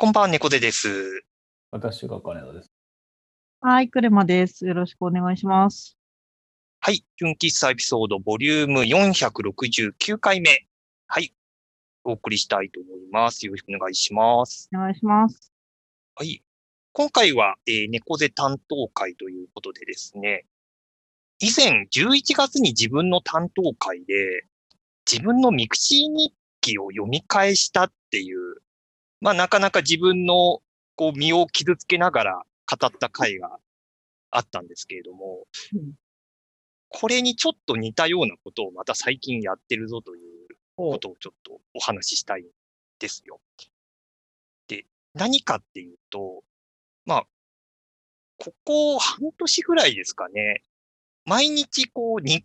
こんばんは、猫背です。私が金田です。はい、クレマです。よろしくお願いします。はい。純喫茶エピソードボリューム469回目。はい。お送りしたいと思います。よろしくお願いします。お願いします。はい。今回は、えー猫背担当会ということでですね、以前11月に自分の担当会で、自分のミクシー日記を読み返したっていう、まあなかなか自分のこう身を傷つけながら語った回があったんですけれども、うん。これにちょっと似たようなことをまた最近やってるぞというおことをちょっとお話ししたいんですよ。で、何かっていうと、まあ、ここ半年ぐらいですかね、毎日こう日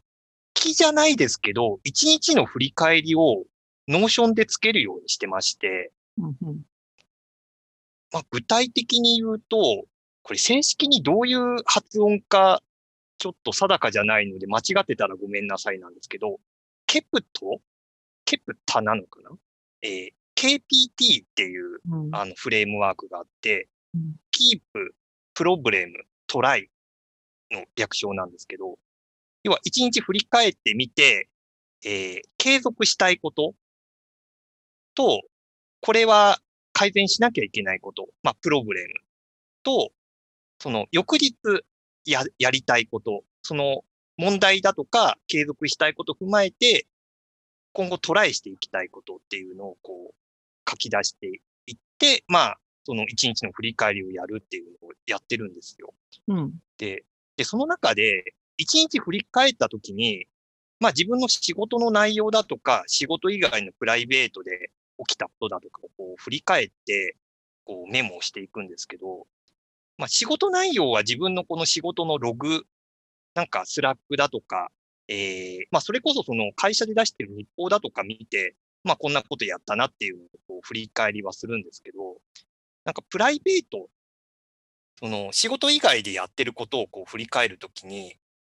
記じゃないですけど、一日の振り返りをノーションでつけるようにしてまして、うんうん。まあ、具体的に言うと、これ正式にどういう発音か、ちょっと定かじゃないので、間違ってたらごめんなさいなんですけど、ケプト？ケプタなのかな？えー KPT っていううん。あのフレームワークがあって、うん。キープ、プロブレム、トライの略称なんですけど、要は一日振り返ってみて、えー継続したいことと、これは改善しなきゃいけないこと、まあ、プロブレム。と、その翌日ややりたいこと、その問題だとか継続したいことを踏まえて、今後トライしていきたいことっていうのをこう書き出していって、まあ、その一日の振り返りをやるっていうのをやってるんですよ。うん。で、で、その中で、一日振り返ったときに、まあ自分の仕事の内容だとか、仕事以外のプライベートで起きたことだとかをこう振り返って、こうメモをしていくんですけど、まあ仕事内容は自分のこの仕事のログ、なんかスラックだとか、えー、まあそれこそその会社で出してる日報だとか見て、まあこんなことやったなっていうのを振り返りはするんですけど、なんかプライベートその仕事以外でやってることをこう振り返るときに、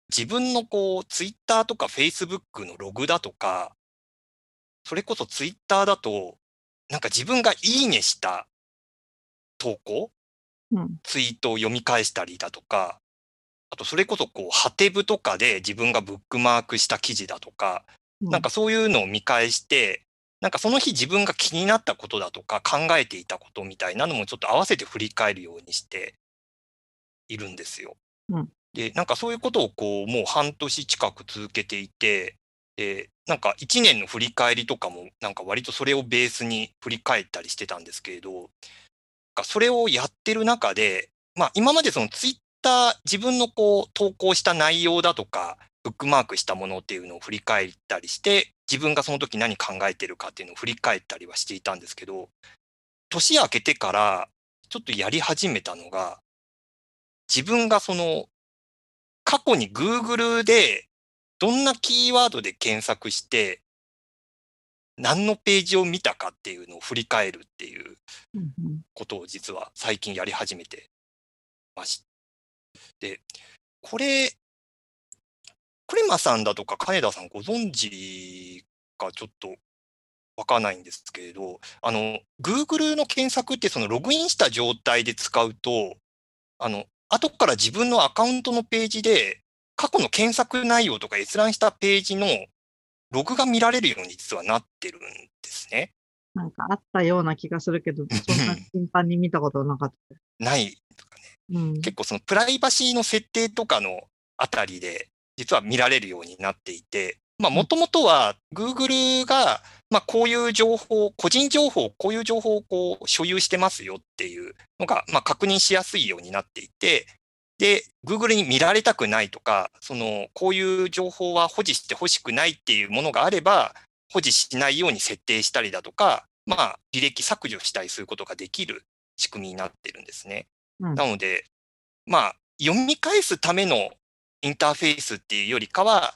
自分のこうツイッターとかフェイスブックのログだとか、それこそツイッターだと、なんか自分がいいねした投稿、うん。ツイートを読み返したりだとか、あとそれこそこう、ハテブとかで自分がブックマークした記事だとか、なんかそういうのを見返して、なんかその日自分が気になったことだとか考えていたことみたいなのもちょっと合わせて振り返るようにしているんですよ。うん。で、なんかそういうことをこうもう半年近く続けていて、で、なんか一年の振り返りとかもなんか割とそれをベースに振り返ったりしてたんですけれど、それをやってる中で、まあ今までそのツイッター自分のこう投稿した内容だとか、ブックマークしたものっていうのを振り返ったりして、自分がその時何考えてるかっていうのを振り返ったりはしていたんですけど、年明けてからちょっとやり始めたのが、自分がその過去に Google でどんなキーワードで検索して、何のページを見たかっていうのを振り返るっていうことを実は最近やり始めてまして。で、これ、クレマさんだとか金田さんご存知かちょっとわかんないんですけれど、あの、Google の検索ってそのログインした状態で使うと、あの、後から自分のアカウントのページで過去の検索内容とか閲覧したページのログが見られるように実はなってるんですね。なんかあったような気がするけど、そんな頻繁に見たことなかった。ないうん結構そのプライバシーの設定とかのあたりで実は見られるようになっていて、まあもともとは Google がまあこういう情報、個人情報、こういう情報をこう所有してますよっていうのがまあ確認しやすいようになっていて、で、Google に見られたくないとか、そのこういう情報は保持してほしくないっていうものがあれば、保持しないように設定したりだとか、まあ履歴削除したりすることができる仕組みになってるんですね。うんなので、まあ、読み返すためのインターフェースっていうよりかは、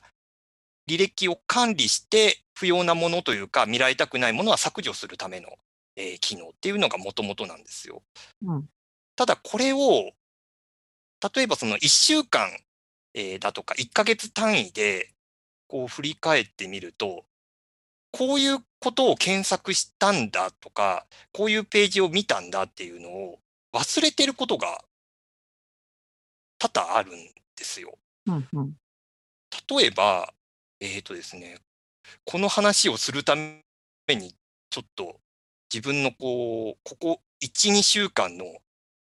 履歴を管理して不要なものというか、見られたくないものは削除するための、えー機能っていうのがもともとなんですよ。うんただこれを、例えばその1週間、えーだとか1ヶ月単位でこう振り返ってみると、こういうことを検索したんだとか、こういうページを見たんだっていうのを忘れてることが多々あるんですよ。うんうん。例えば、えっ、とですね、この話をするために、ちょっと自分のこう、ここ1、2週間の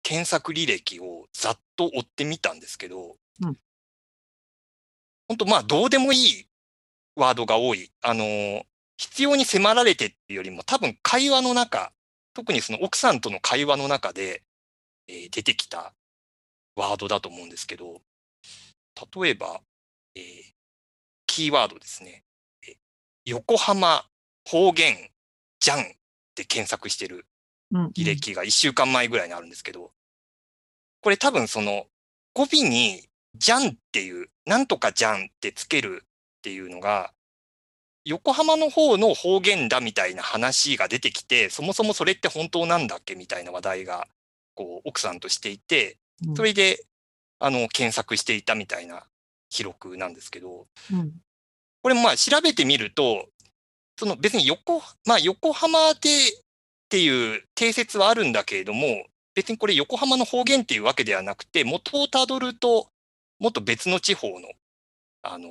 検索履歴をざっと追ってみたんですけど、うん本当まあどうでもいいワードが多い。あのー必要に迫られてっていうよりも多分会話の中、特にその奥さんとの会話の中で、えー出てきたワードだと思うんですけど、例えば、えーキーワードですね。えー横浜方言じゃんって検索してる履歴が1週間前ぐらいにあるんですけど、これ多分その語尾にじゃんっていう、なんとかじゃんってつけるっていうのが、横浜の方の方言だみたいな話が出てきて、そもそもそれって本当なんだっけ？みたいな話題が、こう、奥さんとしていて、うん。それで、あの、検索していたみたいな記録なんですけど、うん。これまあ調べてみると、その別に横、まあ横浜でっていう定説はあるんだけれども、別にこれ横浜の方言っていうわけではなくて、元をたどると、もっと別の地方の、あの、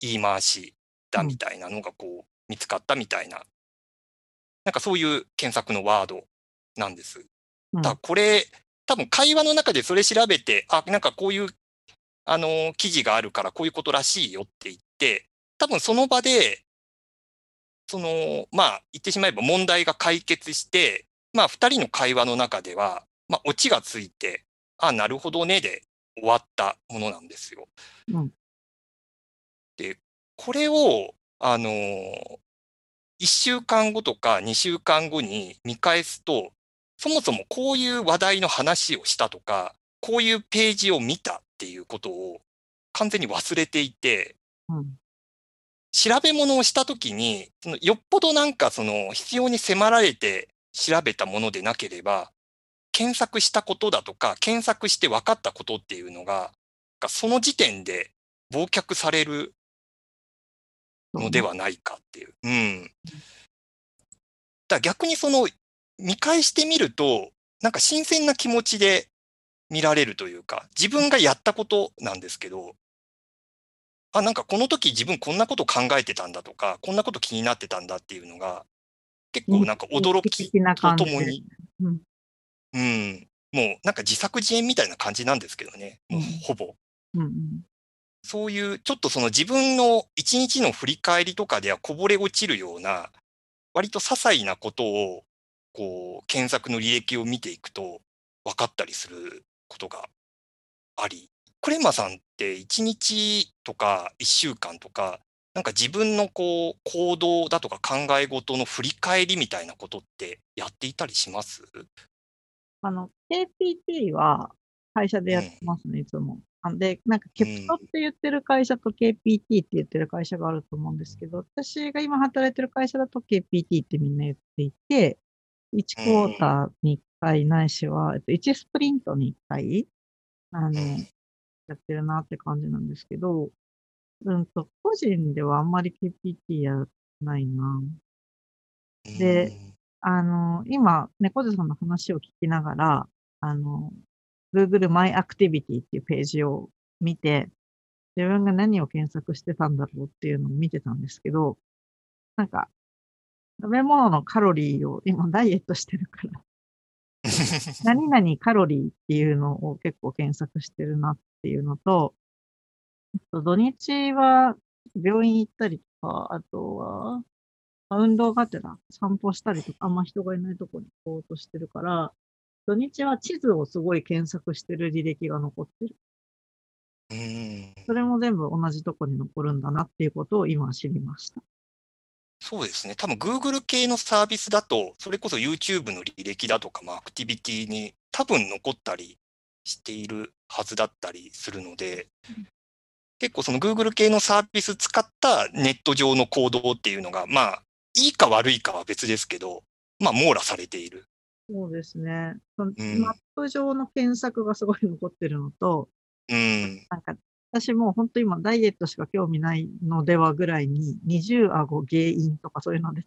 言い回しだみたいなのがこう見つかったみたいな、なんかそういう検索のワードなんです。うんだこれ、多分会話の中でそれ調べて、あ、なんかこういう、あの、記事があるからこういうことらしいよって言って、多分その場で、その、まあ、言ってしまえば問題が解決して、まあ、二人の会話の中では、まあ、オチがついて、あ、なるほどね、で終わったものなんですよ。うんで、これを、あの、1週間後とか2週間後に見返すと、そもそもこういう話題の話をしたとか、こういうページを見たっていうことを完全に忘れていて、うん調べ物をしたときに、そのよっぽどなんかその必要に迫られて調べたものでなければ、検索したことだとか、検索して分かったことっていうのが、がその時点で忘却されるのではないかっていう。うん。だ逆にその見返してみると、なんか新鮮な気持ちで見られるというか、自分がやったことなんですけど、あ、なんかこの時自分こんなこと考えてたんだとか、こんなこと気になってたんだっていうのが、結構なんか驚きとともに、うん。うん、もうなんか自作自演みたいな感じなんですけどね、もううん。ほぼ。うんうん。そういうちょっとその自分の一日の振り返りとかではこぼれ落ちるような、割と些細なことを、こう、検索の履歴を見ていくと分かったりすることがあり、クレマさんって1日とか1週間とか、なんか自分のこう行動だとか考え事の振り返りみたいなことってやっていたりします？あの、KPT は会社でやってますね、いつも。あで、なんか、ケプトって言ってる会社と KPT って言ってる会社があると思うんですけど、私が今働いてる会社だと KPT ってみんな言っていて、1クォーターに1回ないしは、えっと、1スプリントに1回、あの、やってるなって感じなんですけど、うんと、個人ではあんまり KPT やらないな。であの、今、猫背さんの話を聞きながら、あの、Google My Activity っていうページを見て、自分が何を検索してたんだろうっていうのを見てたんですけど、なんか、食べ物のカロリーを今ダイエットしてるから、何々カロリーっていうのを結構検索してるなっていうのと土日は病院行ったりとか、あとは、まあ運動がてら散歩したりとか、あんま人がいないとこに行こうとしてるから、土日は地図をすごい検索してる履歴が残ってる。うんそれも全部同じとこに残るんだなっていうことを今知りました。そうですね。多分 Google 系のサービスだと、それこそ YouTube の履歴だとか、まあ、アクティビティに多分残ったりしているはずだったりするので、結構その Google 系のサービス使ったネット上の行動っていうのが、まあ、いいか悪いかは別ですけど、まあ、網羅されている。そうですね。そのうんマップ上の検索がすごい残ってるのと、うん。なんか私もう本当今ダイエットしか興味ないのではぐらいに、二重顎原因とかそういうので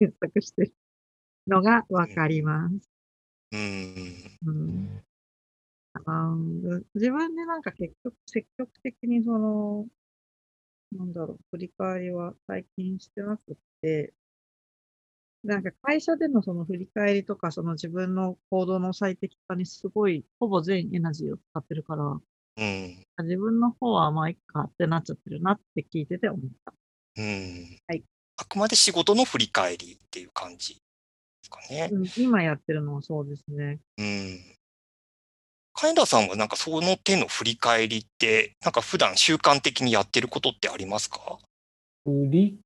検索してるのがわかります。うん。うんあの自分でなんか結局、積極的にその、なんだろう、振り返りは最近してなくって、なんか会社でのその振り返りとか、その自分の行動の最適化にすごい、ほぼ全エナジーを使ってるから、うん。自分の方はまあいっかってなっちゃってるなって聞いてて思った。うん。はい。あくまで仕事の振り返りっていう感じですかね。うん今やってるのはそうですね。うん。金田さんはなんかその手の振り返りって、なんか普段習慣的にやってることってありますか？振り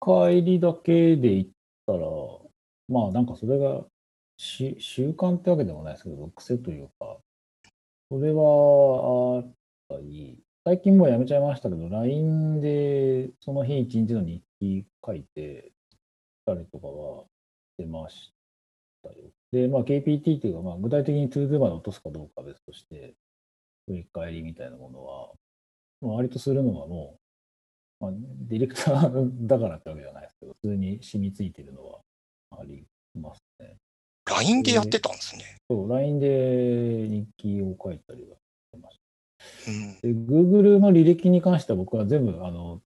返りだけで言ったら、まあなんかそれがし習慣ってわけでもないですけど、癖というか、それはあったり、最近もうやめちゃいましたけど、LINE でその日一日の日記書いてたりとかはしてましたよ。で、まあ KPT っていうか、まあ具体的に ToDo まで落とすかどうかは別として、振り返りみたいなものは、まあ割とするのはもう、まあ、ディレクターだからってわけじゃないですけど、普通に染みついてるのはありますね。?LINE でやってたんですね。そう、LINE で日記を書いたりはしてましうん。た。で、Google の履歴に関しては僕は全部、あの、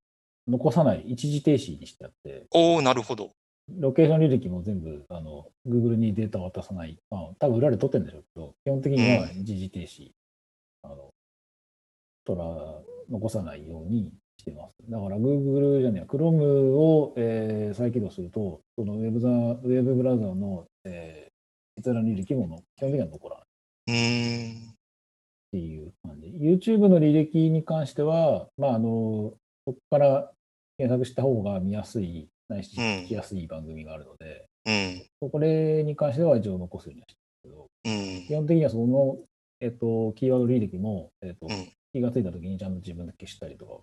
残さない、一時停止にしてあって、おおなるほど。ロケーション履歴も全部、あの、Google にデータを渡さない。まあ、多分裏で取ってるんでしょうけど、基本的には一時停止、あの、とら、残さないようにしてます。だから Google じゃねえや、Chrome を、えー再起動すると、そのウェブザウェブブラウザーの、えー、閲覧履歴もの基本的には残らない。っていう感じ。YouTube の履歴に関しては、まあ、あの、そこから検索した方が見やすい、ないし、うん聞きやすい番組があるので、うん。これに関しては一応残すようにはしてるけど、うん基。本的にはその、えっと、キーワード履歴も、えっと、うん気がついたときにちゃんと自分で消したりとかはし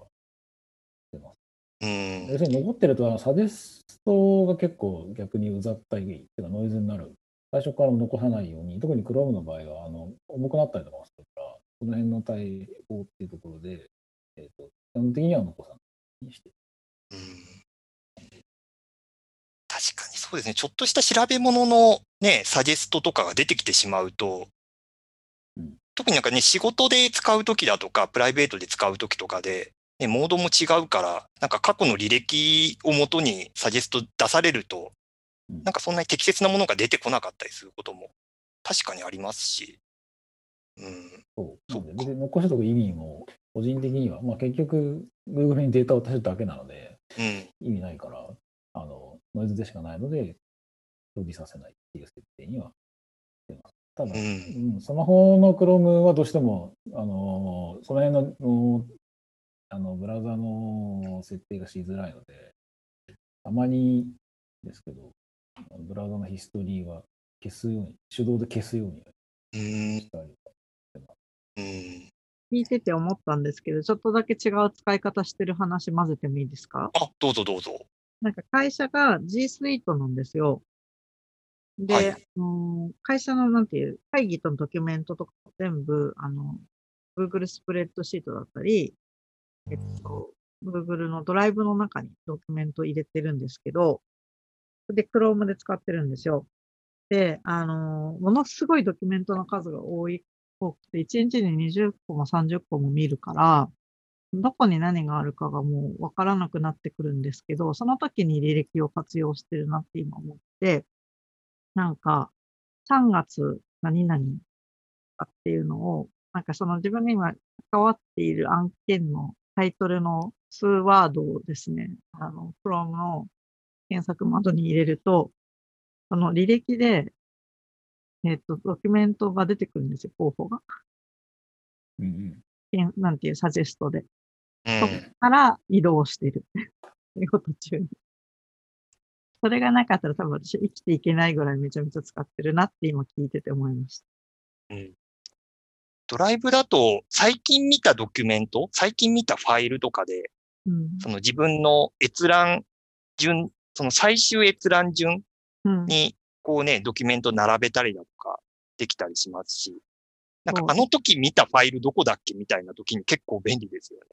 てます。うん。要するに残ってると、サジェストが結構逆にうざったい、っていうかノイズになる。最初から残さないように、特に Chrome の場合は、あの、重くなったりとかもするから、その辺の対応っていうところで、えっ、と、基本的には残さないようにして。うん確かにそうですね。ちょっとした調べ物のね、サジェストとかが出てきてしまうと、うん。特になんかね、仕事で使うときだとか、プライベートで使うときとかで、ね、モードも違うから、なんか過去の履歴をもとにサジェスト出されると、うん。なんかそんなに適切なものが出てこなかったりすることも確かにありますし、うん、そう。そっかなんで別に残しておく意味も、個人的には、まあ結局、Google にデータを足すだけなので、うん、意味ないから、あの、ノイズでしかないので、表示させないっていう設定にはしてます。ただ、うんうんスマホの Chrome はどうしても、あの、その辺の、のあの、ブラウザの設定がしづらいので、たまにですけど、ブラウザのヒストリーは消すように、手動で消すようにうん、したりうん。聞いてて思ったんですけど、ちょっとだけ違う使い方してる話混ぜてもいいですか？あ、どうぞどうぞ。なんか会社が G Suite なんですよ。で、はいあの会社のなんていう、会議とのドキュメントとか全部、あの、Google スプレッドシートだったり、えっと、Google のドライブの中にドキュメント入れてるんですけど、で、Chrome で使ってるんですよ。で、あの、ものすごいドキュメントの数が多い、多くて、1日に20個も30個も見るから、どこに何があるかがもうわからなくなってくるんですけど、その時に履歴を活用してるなって今思って、なんか、3月何々かっていうのを、なんかその自分が今関わっている案件のタイトルの数ワードをですね、あの、Chrome の検索窓に入れると、その履歴で、えっ、と、ドキュメントが出てくるんですよ、候補が。うんうん。けんなんていうサジェストで。うんそこから移動してる。仕事中に。それがなかったら多分私生きていけないぐらいめちゃめちゃ使ってるなって今聞いてて思いました。うんドライブだと、最近見たドキュメント、最近見たファイルとかで、うん。その自分の閲覧順、その最終閲覧順うん。に、こうね、ドキュメント並べたりだとかできたりしますし、なんかあの時見たファイルどこだっけみたいな時に結構便利ですよね。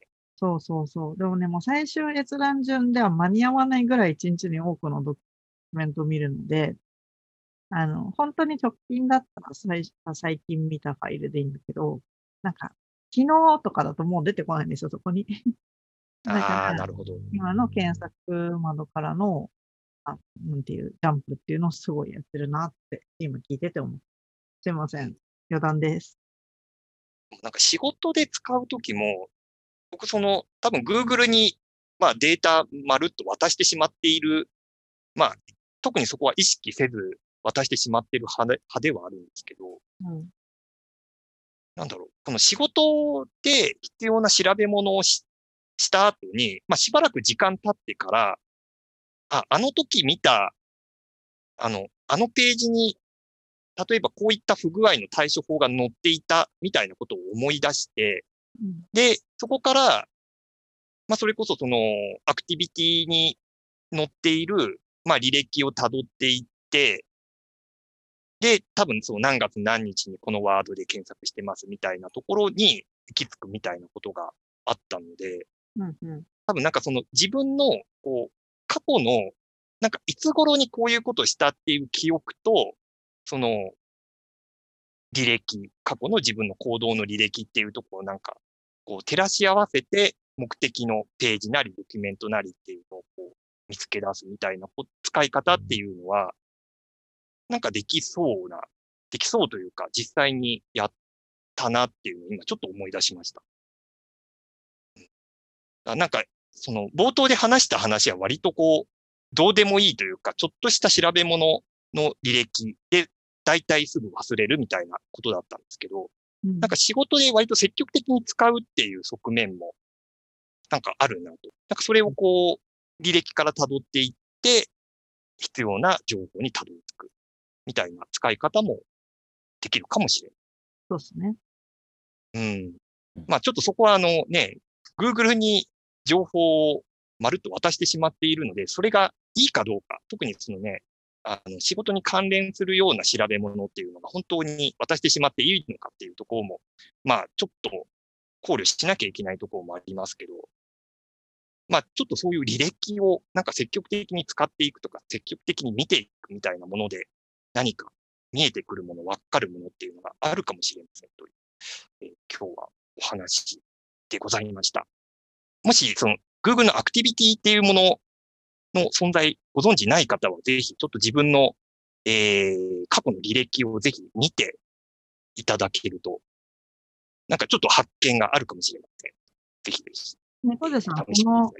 そうそうそう。でもね、もう最終閲覧順では間に合わないぐらい一日に多くのドキュメントを見るので、あの、本当に直近だったら最最近見たファイルでいいんだけど、なんか、昨日とかだともう出てこないんですよ、そこに。だああ、からなるほど。今の検索窓からの、あ、なんていう、ジャンプっていうのをすごいやってるなって、今聞いてて思う。すいません。余談です。なんか仕事で使うときも、僕その、多分 Google に、まあデータまるっと渡してしまっている、まあ、特にそこは意識せず渡してしまっている派で派ではあるんですけど、うん。なんだろう、この仕事で必要な調べ物をしした後に、まあしばらく時間経ってから、あ、あの時見た、あの、あのページに、例えばこういった不具合の対処法が載っていたみたいなことを思い出して、うん。で、そこから、まあ、それこそその、アクティビティに載っている、まあ、履歴を辿っていって、で、多分そう何月何日にこのワードで検索してますみたいなところに行き着くみたいなことがあったので、うん。うん。多分なんかその自分の、こう、過去の、なんかいつ頃にこういうことをしたっていう記憶と、その、履歴、過去の自分の行動の履歴っていうところをなんか、こう照らし合わせて目的のページなりドキュメントなりっていうのをこう見つけ出すみたいな使い方っていうのは、なんかできそうな、できそうというか実際にやったなっていうのを今ちょっと思い出しました。なんか、その、冒頭で話した話は割とこう、どうでもいいというか、ちょっとした調べ物の履歴で、大体すぐ忘れるみたいなことだったんですけど、なんか仕事で割と積極的に使うっていう側面も、なんかあるなと。なんかそれをこう、履歴から辿っていって、必要な情報に辿り着く。みたいな使い方もできるかもしれそうですね。ない。うん。まあちょっとそこはあのね、Google に情報をまるっと渡してしまっているので、それがいいかどうか、特にそのね、あの仕事に関連するような調べ物っていうのが本当に渡してしまっていいのかっていうところも、まあちょっと考慮しなきゃいけないところもありますけど、まあちょっとそういう履歴をなんか積極的に使っていくとか、積極的に見ていくみたいなもので何か見えてくるもの、わかるものっていうのがあるかもしれませんという、えー今日はお話でございました。もし、その、Google のアクティビティっていうものの存在ご存知ない方は、ぜひちょっと自分の、えー過去の履歴をぜひ見ていただけると、なんかちょっと発見があるかもしれません。ぜひぜひ。猫背さん、この。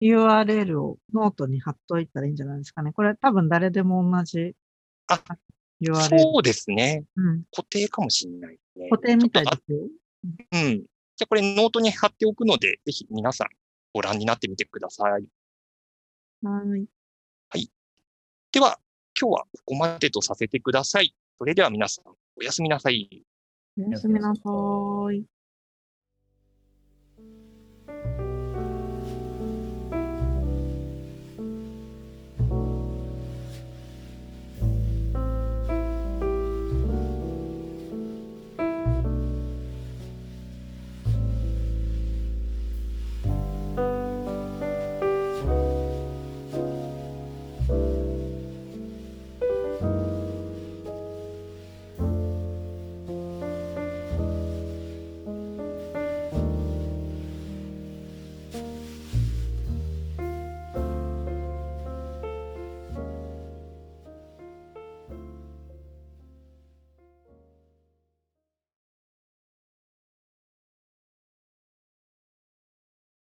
URL をノートに貼っといたらいいんじゃないですかね。これ多分誰でも同じあ URL。そうですね。うん。固定かもしれないですね。固定みたいですよ。あうん。じゃあこれノートに貼っておくので、ぜひ皆さんご覧になってみてください。はい。では、今日はここまでとさせてください。それでは皆さん、おやすみなさい。おやすみなさーい。